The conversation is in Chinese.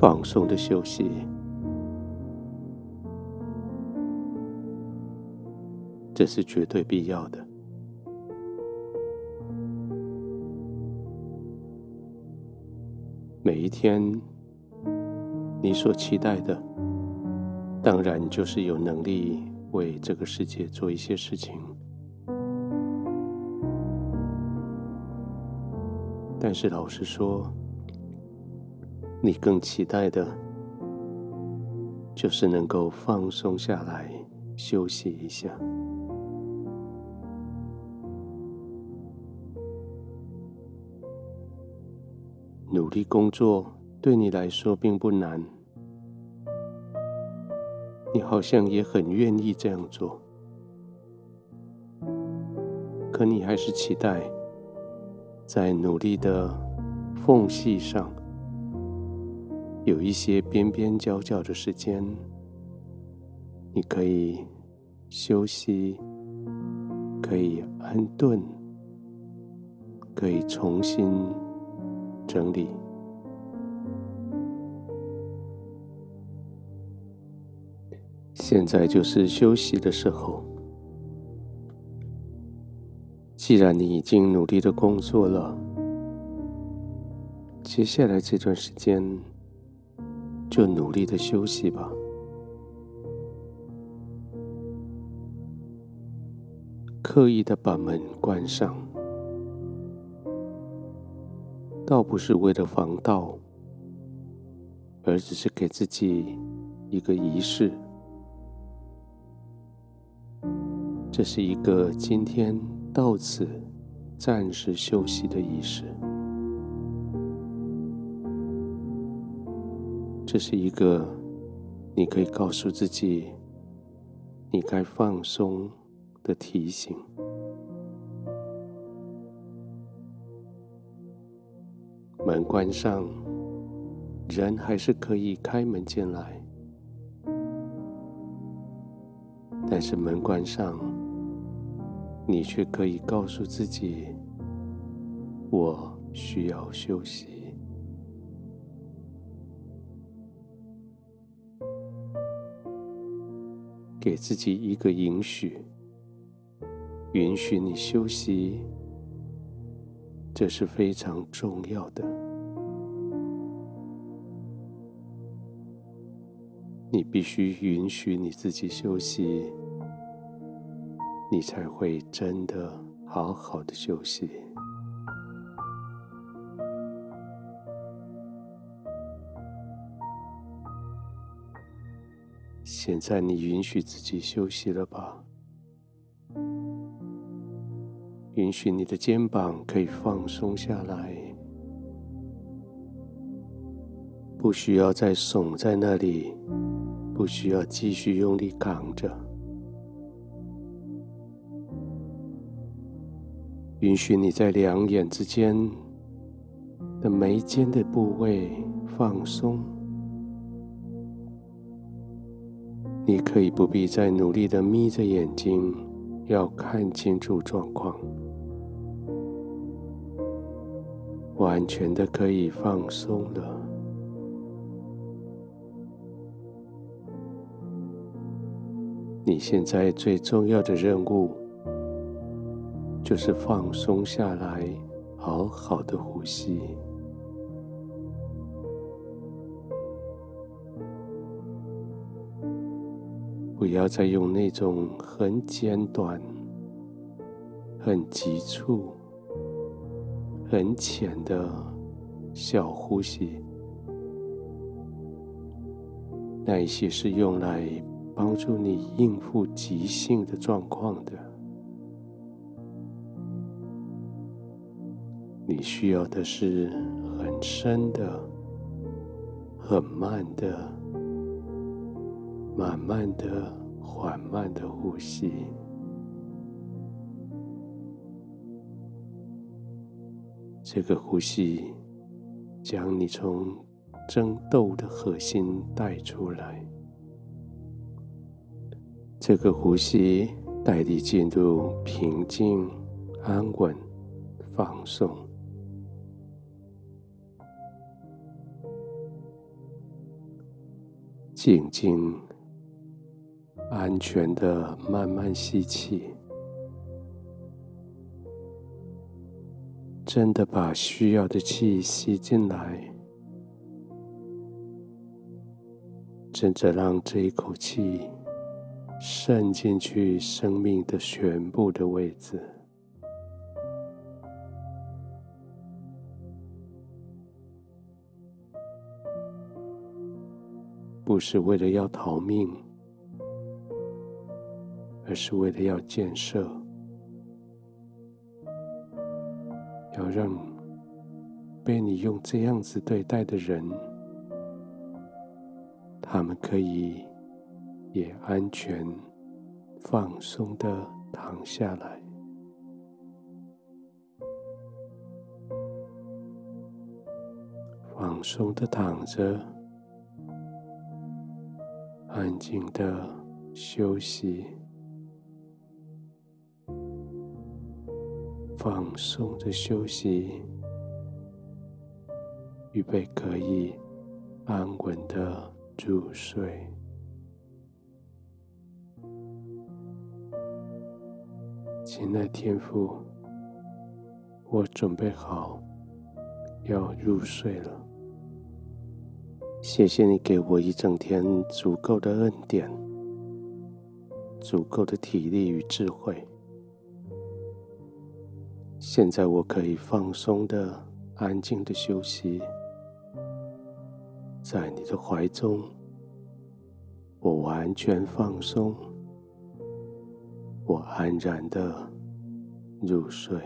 放松的休息，这是绝对必要的。每一天，你所期待的，当然就是有能力为这个世界做一些事情。但是老实说，你更期待的，就是能够放松下来，休息一下。努力工作对你来说并不难，你好像也很愿意这样做，可你还是期待在努力的缝隙上。有一些边边角角的时间，你可以休息，可以安顿，可以重新整理。现在就是休息的时候。既然你已经努力的工作了，接下来这段时间。就努力的休息吧，刻意的把门关上，倒不是为了防盗，而只是给自己一个仪式。这是一个今天到此暂时休息的仪式。这是一个你可以告诉自己，你该放松的提醒。门关上，人还是可以开门进来，但是门关上，你却可以告诉自己，我需要休息。给自己一个允许，允许你休息，这是非常重要的。你必须允许你自己休息，你才会真的好好的休息。现在你允许自己休息了吧？允许你的肩膀可以放松下来，不需要再耸在那里，不需要继续用力扛着。允许你在两眼之间的眉间的部位放松。你可以不必再努力的眯着眼睛，要看清楚状况，完全的可以放松了。你现在最重要的任务，就是放松下来，好好的呼吸。不要再用那种很简短、很急促、很浅的小呼吸，那一些是用来帮助你应付急性的状况的。你需要的是很深的、很慢的。慢慢的、缓慢的呼吸，这个呼吸将你从争斗的核心带出来。这个呼吸带你进入平静、安稳、放松。静静、安全的慢慢吸气，真的把需要的气吸进来，真的让这一口气渗进去生命的全部的位置。不是为了要逃命，而是为了要建设，要让被你用这样子对待的人，他们可以也安全、放松的躺下来，放松的躺着。安静的休息，放松的休息，预备可以安稳的入睡。亲爱的天父，我准备好要入睡了。谢谢你给我一整天足够的恩典，足够的体力与智慧。现在我可以放松的、安静的休息，在你的怀中，我完全放松，我安然的入睡。